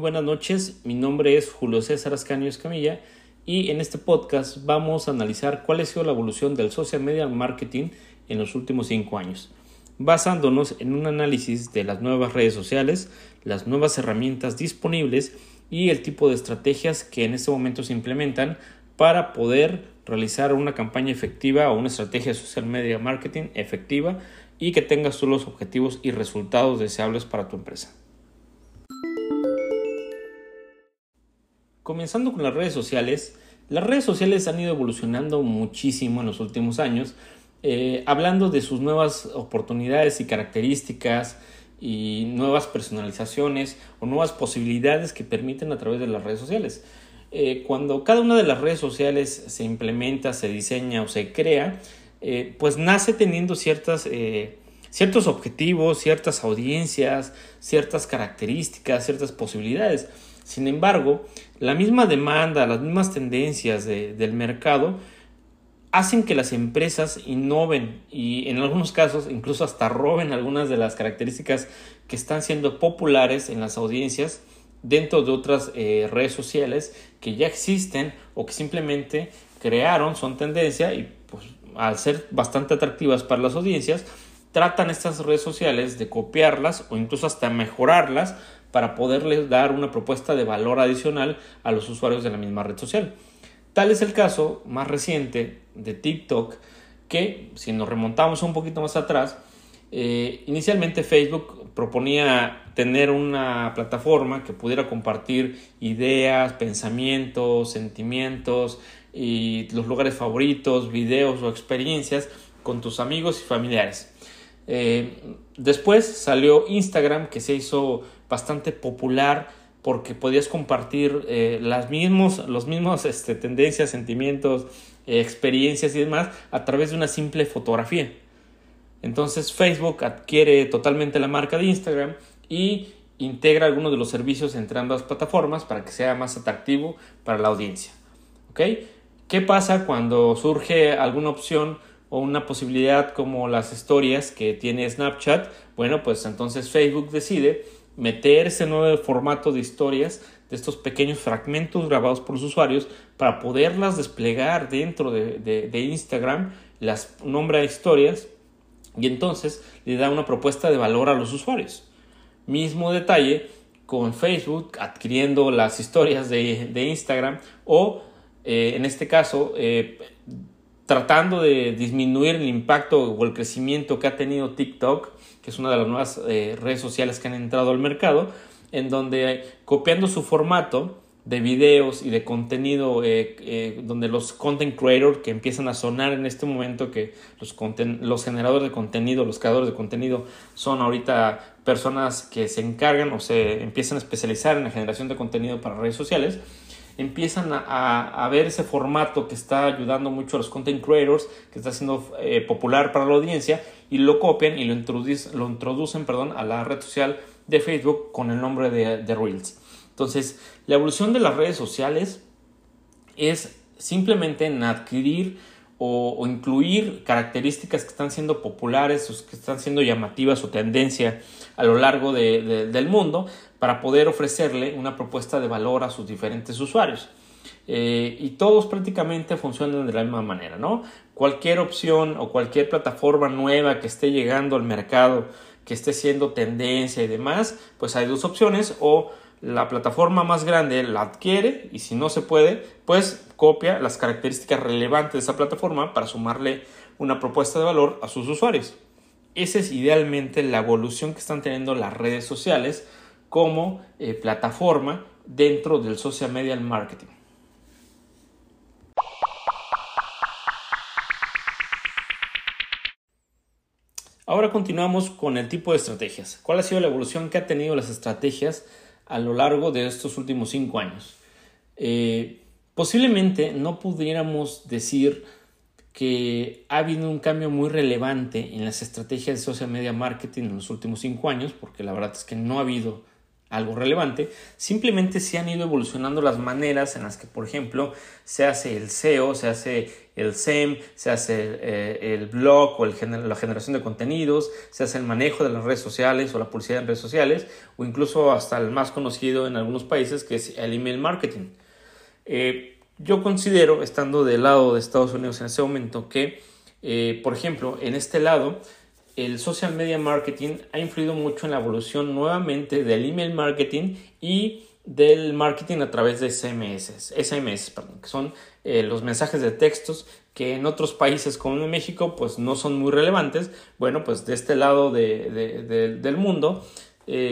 buenas noches. Mi nombre es Julio César Ascanio Escamilla y en este podcast vamos a analizar cuál ha sido la evolución del social media marketing en los últimos cinco años, basándonos en un análisis de las nuevas redes sociales, las nuevas herramientas disponibles y el tipo de estrategias que en este momento se implementan para poder realizar una campaña efectiva o una estrategia de social media marketing efectiva y que tengas todos los objetivos y resultados deseables para tu empresa. Comenzando con las redes sociales, las redes sociales han ido evolucionando muchísimo en los últimos años, eh, hablando de sus nuevas oportunidades y características y nuevas personalizaciones o nuevas posibilidades que permiten a través de las redes sociales. Eh, cuando cada una de las redes sociales se implementa, se diseña o se crea, eh, pues nace teniendo ciertas, ciertos objetivos, ciertas audiencias, ciertas características, ciertas posibilidades. Sin embargo, la misma demanda, las mismas tendencias del mercado hacen que las empresas innoven y en algunos casos incluso hasta roben algunas de las características que están siendo populares en las audiencias dentro de otras eh, redes sociales que ya existen o que simplemente crearon, son tendencia y pues al ser bastante atractivas para las audiencias, tratan estas redes sociales de copiarlas o incluso hasta mejorarlas para poderles dar una propuesta de valor adicional a los usuarios de la misma red social. Tal es el caso más reciente de TikTok que, si nos remontamos un poquito más atrás, eh, inicialmente Facebook proponía tener una plataforma que pudiera compartir ideas, pensamientos, sentimientos y los lugares favoritos, videos o experiencias con tus amigos y familiares. Eh, después salió Instagram que se hizo bastante popular porque podías compartir eh, las mismos, los mismos este, tendencias, sentimientos, experiencias y demás a través de una simple fotografía. Entonces Facebook adquiere totalmente la marca de Instagram y integra algunos de los servicios entre ambas plataformas para que sea más atractivo para la audiencia. ¿Ok? ¿Qué pasa cuando surge alguna opción o una posibilidad como las historias que tiene Snapchat? Bueno, pues entonces Facebook decide meter ese nuevo formato de historias, de estos pequeños fragmentos grabados por los usuarios, para poderlas desplegar dentro de, Instagram, las nombra historias y entonces le da una propuesta de valor a los usuarios. Mismo detalle con Facebook adquiriendo las historias de, Instagram o eh, en este caso eh, tratando de disminuir el impacto o el crecimiento que ha tenido TikTok es una de las nuevas eh, redes sociales que han entrado al mercado, en donde copiando su formato de videos y de contenido, eh, eh, donde los content creators que empiezan a sonar en este momento, que los, los generadores de contenido, los creadores de contenido son ahorita personas que se encargan o se empiezan a especializar en la generación de contenido para redes sociales, empiezan a, ver ese formato que está ayudando mucho a los content creators, que está siendo eh, popular para la audiencia, y lo copian y lo, introducen, lo introducen perdón, a la red social de Facebook con el nombre de, de Reels. Entonces, la evolución de las redes sociales es simplemente en adquirir o, incluir características que están siendo populares o que están siendo llamativas o tendencia a lo largo del mundo para poder ofrecerle una propuesta de valor a sus diferentes usuarios. Eh, y todos prácticamente funcionan de la misma manera, ¿no? Cualquier opción o cualquier plataforma nueva que esté llegando al mercado, que esté siendo tendencia y demás, pues hay dos opciones o la plataforma más grande la adquiere y si no se puede, pues copia las características relevantes de esa plataforma para sumarle una propuesta de valor a sus usuarios. Esa es idealmente la evolución que están teniendo las redes sociales como eh, plataforma dentro del social media marketing. Ahora continuamos con el tipo de estrategias. ¿Cuál ha sido la evolución que ha tenido las estrategias a lo largo de estos últimos cinco años. Eh, posiblemente no pudiéramos decir que ha habido un cambio muy relevante en las estrategias de social media marketing en los últimos cinco años, porque la verdad es que no ha habido algo relevante, simplemente se han ido evolucionando las maneras en las que, por ejemplo, se hace el SEO, se hace el SEM, se hace eh, el blog o la generación de contenidos, se hace el manejo de las redes sociales o la publicidad en redes sociales, o incluso hasta el más conocido en algunos países, que es el email marketing. Eh, yo considero, estando del lado de Estados Unidos en ese momento, que, eh, por ejemplo, en este lado, el social media marketing ha influido mucho en la evolución nuevamente del email marketing y del marketing a través de SMS, SMS que son eh, los mensajes de textos que en otros países como en México pues no son muy relevantes. Bueno, pues de este lado del mundo,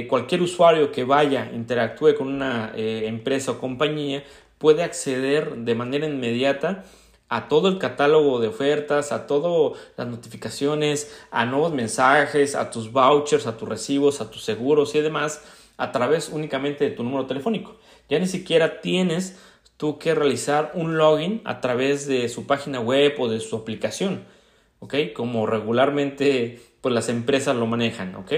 cualquier usuario que vaya, interactúe con una empresa o compañía, puede acceder de manera inmediata a todo el catálogo de ofertas, a todas las notificaciones, a nuevos mensajes, a tus vouchers, a tus recibos, a tus seguros y demás a través únicamente de tu número telefónico. Ya ni siquiera tienes tú que realizar un login a través de su página web o de su aplicación, ¿ok? Como regularmente pues las empresas lo manejan, ¿ok?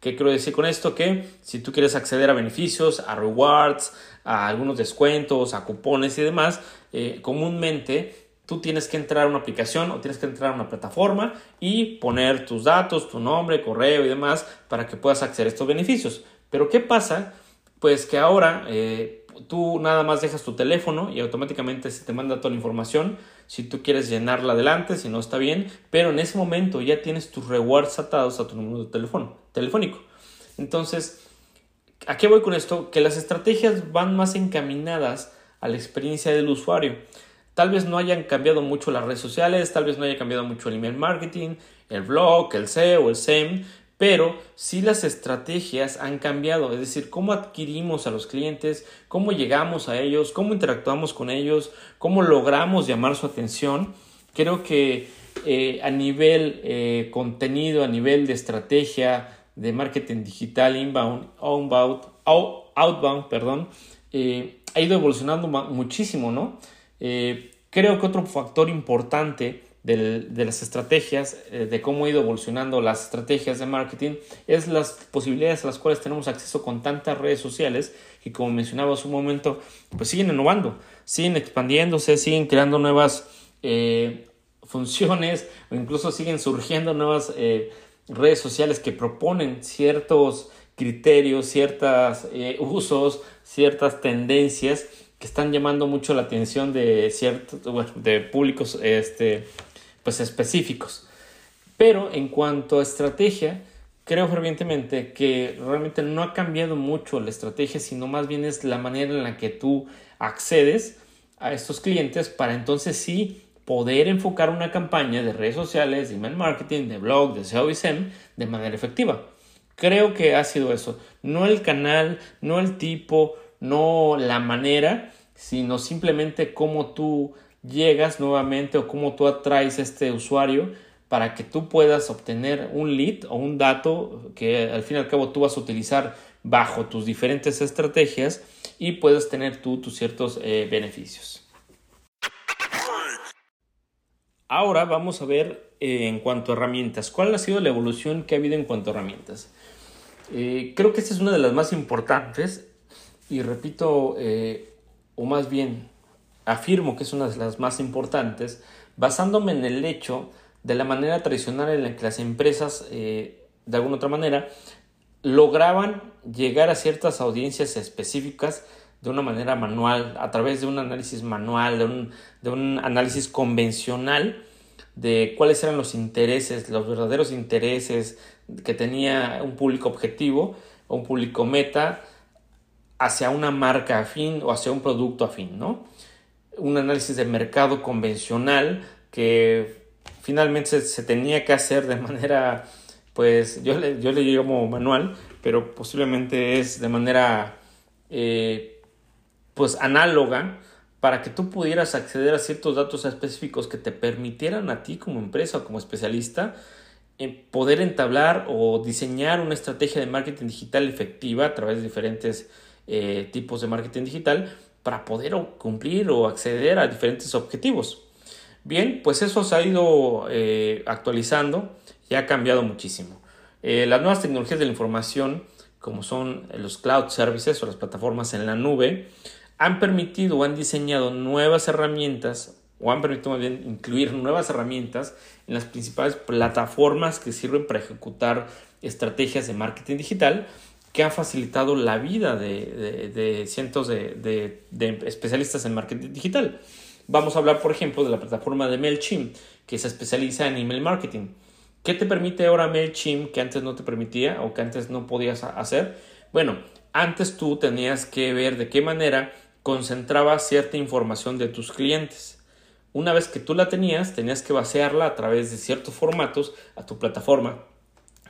¿Qué quiero decir con esto? Que si tú quieres acceder a beneficios, a rewards, a algunos descuentos, a cupones y demás, eh, comúnmente tú tienes que entrar a una aplicación o tienes que entrar a una plataforma y poner tus datos, tu nombre, correo y demás para que puedas acceder a estos beneficios. Pero ¿qué pasa? Pues que ahora eh, tú nada más dejas tu teléfono y automáticamente se te manda toda la información. Si tú quieres llenarla adelante, si no está bien, pero en ese momento ya tienes tus rewards atados a tu número de teléfono, telefónico. Entonces, ¿a qué voy con esto? Que las estrategias van más encaminadas a la experiencia del usuario. Tal vez no hayan cambiado mucho las redes sociales, tal vez no haya cambiado mucho el email marketing, el blog, el SEO, el SEM, pero sí las estrategias han cambiado, es decir, cómo adquirimos a los clientes, cómo llegamos a ellos, cómo interactuamos con ellos, cómo logramos llamar su atención. Creo que eh, a nivel eh, contenido, a nivel de estrategia de marketing digital, inbound, outbound, outbound perdón, eh, ha ido evolucionando muchísimo, ¿no? creo que otro factor importante de las estrategias, eh, de cómo ha ido evolucionando las estrategias de marketing, es las posibilidades a las cuales tenemos acceso con tantas redes sociales que como mencionaba hace un momento, pues siguen innovando, siguen expandiéndose, siguen creando nuevas eh, funciones o incluso siguen surgiendo nuevas eh, redes sociales que proponen ciertos criterios, ciertos usos, ciertas tendencias que están llamando mucho la atención de ciertos de públicos este pues específicos. Pero en cuanto a estrategia, creo fervientemente que realmente no ha cambiado mucho la estrategia, sino más bien es la manera en la que tú accedes a estos clientes para entonces sí poder enfocar una campaña de redes sociales, de email marketing, de blog, de SEO y SEM de manera efectiva. Creo que ha sido eso. No el canal, no el tipo, no la manera, sino simplemente cómo tú llegas nuevamente o cómo tú atraes a este usuario para que tú puedas obtener un lead o un dato que al fin y al cabo tú vas a utilizar bajo tus diferentes estrategias y puedes tener tú tus ciertos eh, beneficios. Ahora vamos a ver eh, en cuanto a herramientas, cuál ha sido la evolución que ha habido en cuanto a herramientas. Eh, creo que esta es una de las más importantes y repito, o más bien afirmo que es una de las más importantes, basándome en el hecho de la manera tradicional en la que las empresas, eh, de alguna otra manera, lograban llegar a ciertas audiencias específicas de una manera manual, a través de un análisis manual, de un, de un análisis convencional de cuáles eran los intereses, los verdaderos intereses que tenía un público objetivo o un público meta hacia una marca afín o hacia un producto afín, ¿no? un análisis de mercado convencional que finalmente se, tenía que hacer de manera, pues yo le, yo le llamo manual, pero posiblemente es de manera, eh, pues análoga para que tú pudieras acceder a ciertos datos específicos que te permitieran a ti como empresa o como especialista eh, poder entablar o diseñar una estrategia de marketing digital efectiva a través de diferentes eh, tipos de marketing digital para poder cumplir o acceder a diferentes objetivos. Bien, pues eso se ha ido eh, actualizando y ha cambiado muchísimo. Las nuevas tecnologías de la información, como son los cloud services o las plataformas en la nube, han permitido o han diseñado nuevas herramientas o han permitido incluir nuevas herramientas en las principales plataformas que sirven para ejecutar estrategias de marketing digital que han facilitado la vida de, cientos de, especialistas en marketing digital. Vamos a hablar, por ejemplo, de la plataforma de MailChimp, que se especializa en email marketing. ¿Qué te permite ahora MailChimp que antes no te permitía o que antes no podías hacer? Bueno, antes tú tenías que ver de qué manera concentraba cierta información de tus clientes. Una vez que tú la tenías, tenías que vaciarla a través de ciertos formatos a tu plataforma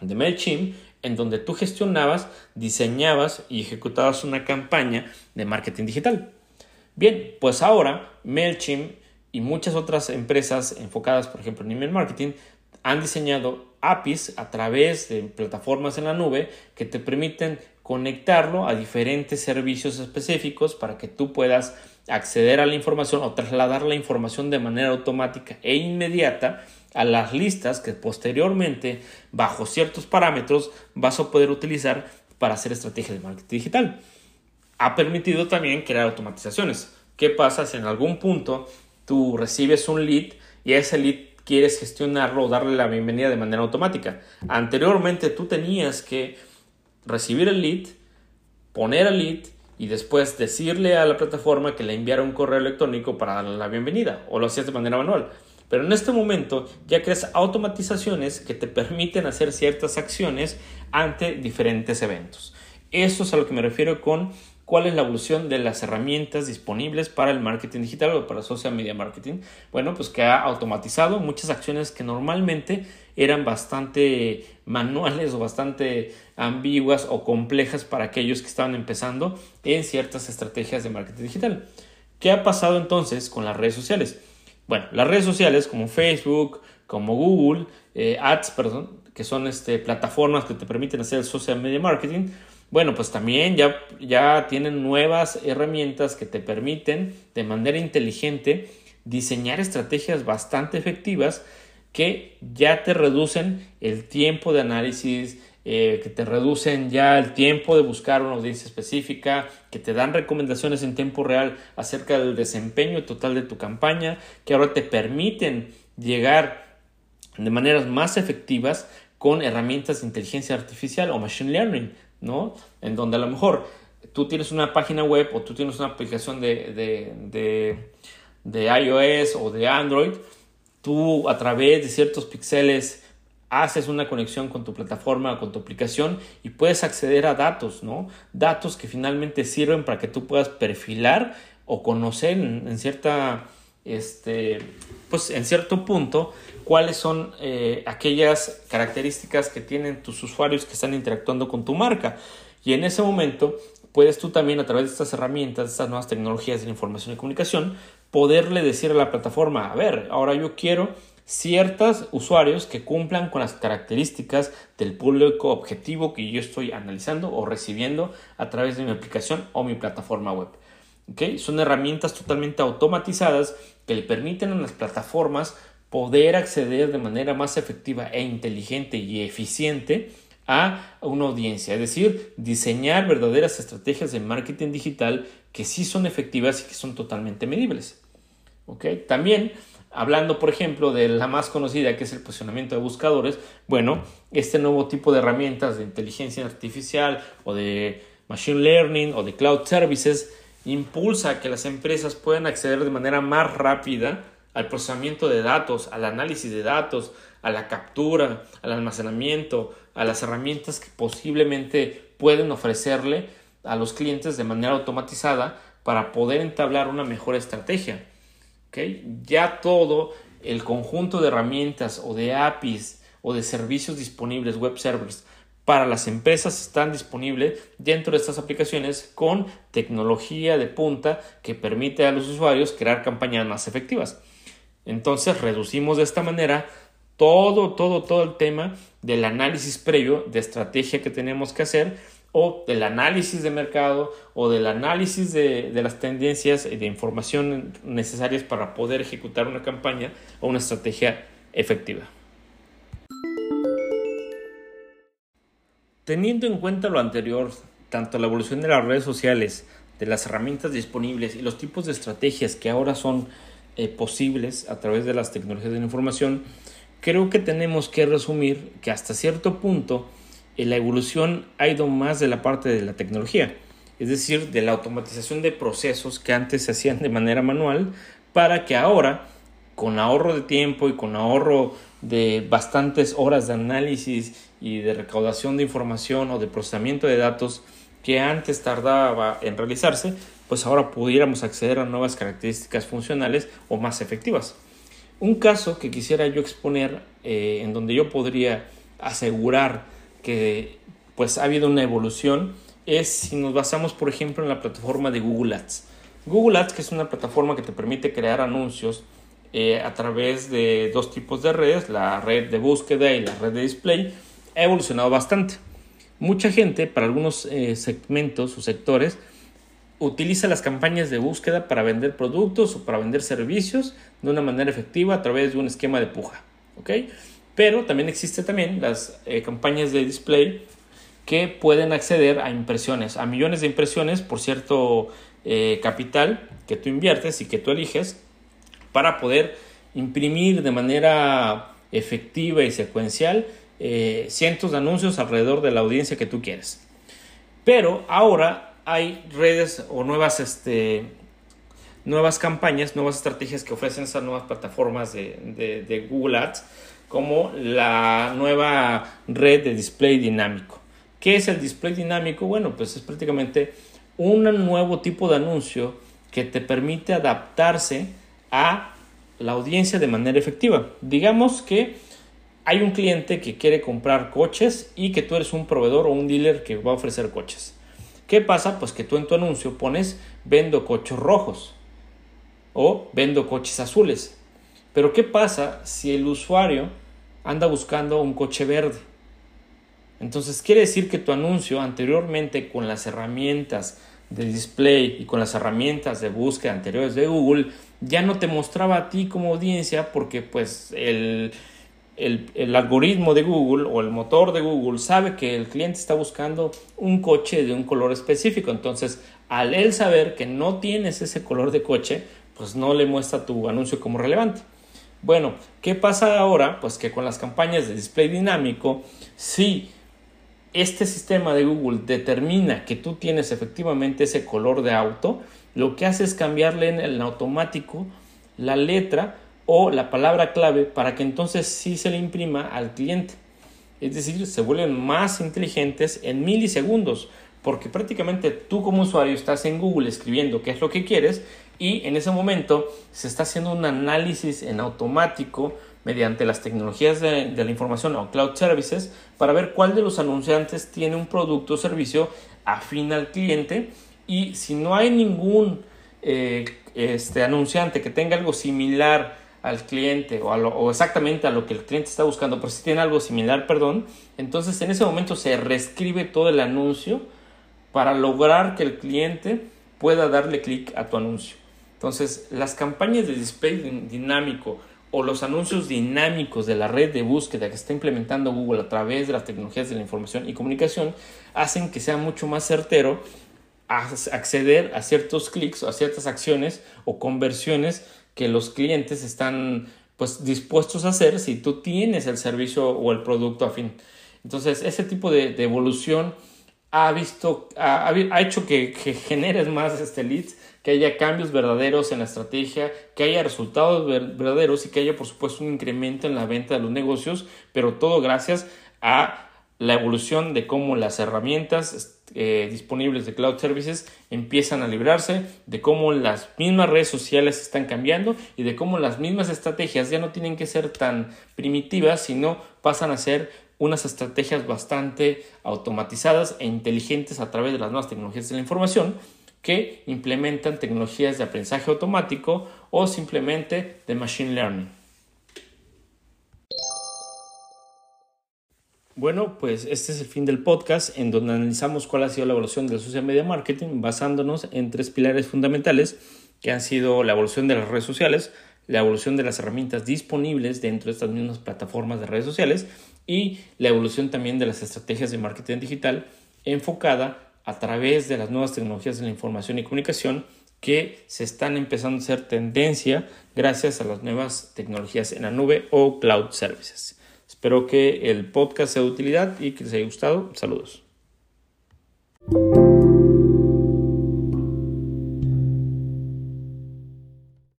de MailChimp, en donde tú gestionabas, diseñabas y ejecutabas una campaña de marketing digital. Bien, pues ahora MailChimp y muchas otras empresas enfocadas, por ejemplo, en email marketing, han diseñado APIs a través de plataformas en la nube que te permiten conectarlo a diferentes servicios específicos para que tú puedas acceder a la información o trasladar la información de manera automática e inmediata a las listas que posteriormente, bajo ciertos parámetros, vas a poder utilizar para hacer estrategias de marketing digital. Ha permitido también crear automatizaciones. ¿Qué pasa si en algún punto tú recibes un lead y ese lead quieres gestionarlo o darle la bienvenida de manera automática. Anteriormente tú tenías que recibir el lead, poner el lead y después decirle a la plataforma que le enviara un correo electrónico para darle la bienvenida o lo hacías de manera manual. Pero en este momento ya creas automatizaciones que te permiten hacer ciertas acciones ante diferentes eventos. Eso es a lo que me refiero con ¿Cuál es la evolución de las herramientas disponibles para el marketing digital o para social media marketing? Bueno, pues que ha automatizado muchas acciones que normalmente eran bastante manuales o bastante ambiguas o complejas para aquellos que estaban empezando en ciertas estrategias de marketing digital. ¿Qué ha pasado entonces con las redes sociales? Bueno, las redes sociales como Facebook, como Google, eh, Ads, perdón, que son este, plataformas que te permiten hacer el social media marketing, bueno, pues también ya, ya tienen nuevas herramientas que te permiten de manera inteligente diseñar estrategias bastante efectivas que ya te reducen el tiempo de análisis, eh, que te reducen ya el tiempo de buscar una audiencia específica, que te dan recomendaciones en tiempo real acerca del desempeño total de tu campaña, que ahora te permiten llegar de maneras más efectivas con herramientas de inteligencia artificial o machine learning ¿no? En donde a lo mejor tú tienes una página web o tú tienes una aplicación de, de, iOS o de Android, tú a través de ciertos píxeles haces una conexión con tu plataforma, con tu aplicación y puedes acceder a datos, ¿no? Datos que finalmente sirven para que tú puedas perfilar o conocer en, cierta, este, pues en cierto punto cuáles son eh, aquellas características que tienen tus usuarios que están interactuando con tu marca. Y en ese momento puedes tú también a través de estas herramientas, de estas nuevas tecnologías de la información y comunicación, poderle decir a la plataforma, a ver, ahora yo quiero ciertos usuarios que cumplan con las características del público objetivo que yo estoy analizando o recibiendo a través de mi aplicación o mi plataforma web. ¿Okay? Son herramientas totalmente automatizadas que le permiten a las plataformas poder acceder de manera más efectiva e inteligente y eficiente a una audiencia, es decir, diseñar verdaderas estrategias de marketing digital que sí son efectivas y que son totalmente medibles. También, hablando por ejemplo de la más conocida que es el posicionamiento de buscadores, bueno, este nuevo tipo de herramientas de inteligencia artificial o de machine learning o de cloud services impulsa que las empresas puedan acceder de manera más rápida al procesamiento de datos, al análisis de datos, a la captura, al almacenamiento, a las herramientas que posiblemente pueden ofrecerle a los clientes de manera automatizada para poder entablar una mejor estrategia. Ya todo el conjunto de herramientas o de APIs o de servicios disponibles, web servers, para las empresas están disponibles dentro de estas aplicaciones con tecnología de punta que permite a los usuarios crear campañas más efectivas. Entonces reducimos de esta manera todo, todo, todo el tema del análisis previo de estrategia que tenemos que hacer o del análisis de mercado o del análisis de, de las tendencias y de información necesarias para poder ejecutar una campaña o una estrategia efectiva. Teniendo en cuenta lo anterior, tanto la evolución de las redes sociales, de las herramientas disponibles y los tipos de estrategias que ahora son eh, posibles a través de las tecnologías de la información, creo que tenemos que resumir que hasta cierto punto eh, la evolución ha ido más de la parte de la tecnología, es decir, de la automatización de procesos que antes se hacían de manera manual para que ahora, con ahorro de tiempo y con ahorro de bastantes horas de análisis y de recaudación de información o de procesamiento de datos que antes tardaba en realizarse, pues ahora pudiéramos acceder a nuevas características funcionales o más efectivas. Un caso que quisiera yo exponer eh, en donde yo podría asegurar que pues ha habido una evolución es si nos basamos por ejemplo en la plataforma de Google Ads. Google Ads que es una plataforma que te permite crear anuncios eh, a través de dos tipos de redes, la red de búsqueda y la red de display, ha evolucionado bastante. Mucha gente para algunos eh, segmentos o sectores utiliza las campañas de búsqueda para vender productos o para vender servicios de una manera efectiva a través de un esquema de puja. ¿ok? Pero también existen también las eh, campañas de display que pueden acceder a impresiones, a millones de impresiones por cierto capital que tú inviertes y que tú eliges para poder imprimir de manera efectiva y secuencial eh, cientos de anuncios alrededor de la audiencia que tú quieres. Pero ahora hay redes o nuevas, este, nuevas campañas, nuevas estrategias que ofrecen esas nuevas plataformas de, de, Google Ads, como la nueva red de display dinámico. ¿Qué es el display dinámico? Bueno, pues es prácticamente un nuevo tipo de anuncio que te permite adaptarse a la audiencia de manera efectiva. Digamos que hay un cliente que quiere comprar coches y que tú eres un proveedor o un dealer que va a ofrecer coches. ¿Qué pasa? Pues que tú en tu anuncio pones vendo coches rojos o vendo coches azules. Pero ¿qué pasa si el usuario anda buscando un coche verde? Entonces quiere decir que tu anuncio anteriormente con las herramientas de display y con las herramientas de búsqueda anteriores de Google ya no te mostraba a ti como audiencia porque pues el, el, algoritmo de Google o el motor de Google sabe que el cliente está buscando un coche de un color específico. Entonces, al él saber que no tienes ese color de coche, pues no le muestra tu anuncio como relevante. Bueno, ¿qué pasa ahora? Pues que con las campañas de display dinámico, si este sistema de Google determina que tú tienes efectivamente ese color de auto, lo que hace es cambiarle en el automático la letra o la palabra clave para que entonces sí se le imprima al cliente. Es decir, se vuelven más inteligentes en milisegundos, porque prácticamente tú como usuario estás en Google escribiendo qué es lo que quieres y en ese momento se está haciendo un análisis en automático mediante las tecnologías de, la información o cloud services para ver cuál de los anunciantes tiene un producto o servicio afín al cliente y si no hay ningún eh, este, anunciante que tenga algo similar al cliente o, o, exactamente a lo que el cliente está buscando, pero si tiene algo similar, perdón, entonces en ese momento se reescribe todo el anuncio para lograr que el cliente pueda darle clic a tu anuncio. Entonces, las campañas de display dinámico o los anuncios dinámicos de la red de búsqueda que está implementando Google a través de las tecnologías de la información y comunicación hacen que sea mucho más certero acceder a ciertos clics o a ciertas acciones o conversiones que los clientes están pues dispuestos a hacer si tú tienes el servicio o el producto afín. Entonces, ese tipo de, evolución ha visto, ha, hecho que, que, generes más este leads, que haya cambios verdaderos en la estrategia, que haya resultados verdaderos y que haya, por supuesto, un incremento en la venta de los negocios, pero todo gracias a la evolución de cómo las herramientas eh, disponibles de cloud services empiezan a librarse, de cómo las mismas redes sociales están cambiando y de cómo las mismas estrategias ya no tienen que ser tan primitivas, sino pasan a ser unas estrategias bastante automatizadas e inteligentes a través de las nuevas tecnologías de la información que implementan tecnologías de aprendizaje automático o simplemente de machine learning. Bueno, pues este es el fin del podcast en donde analizamos cuál ha sido la evolución del social media marketing basándonos en tres pilares fundamentales que han sido la evolución de las redes sociales, la evolución de las herramientas disponibles dentro de estas mismas plataformas de redes sociales y la evolución también de las estrategias de marketing digital enfocada a través de las nuevas tecnologías de la información y comunicación que se están empezando a ser tendencia gracias a las nuevas tecnologías en la nube o cloud services. Espero que el podcast sea de utilidad y que les haya gustado. Saludos.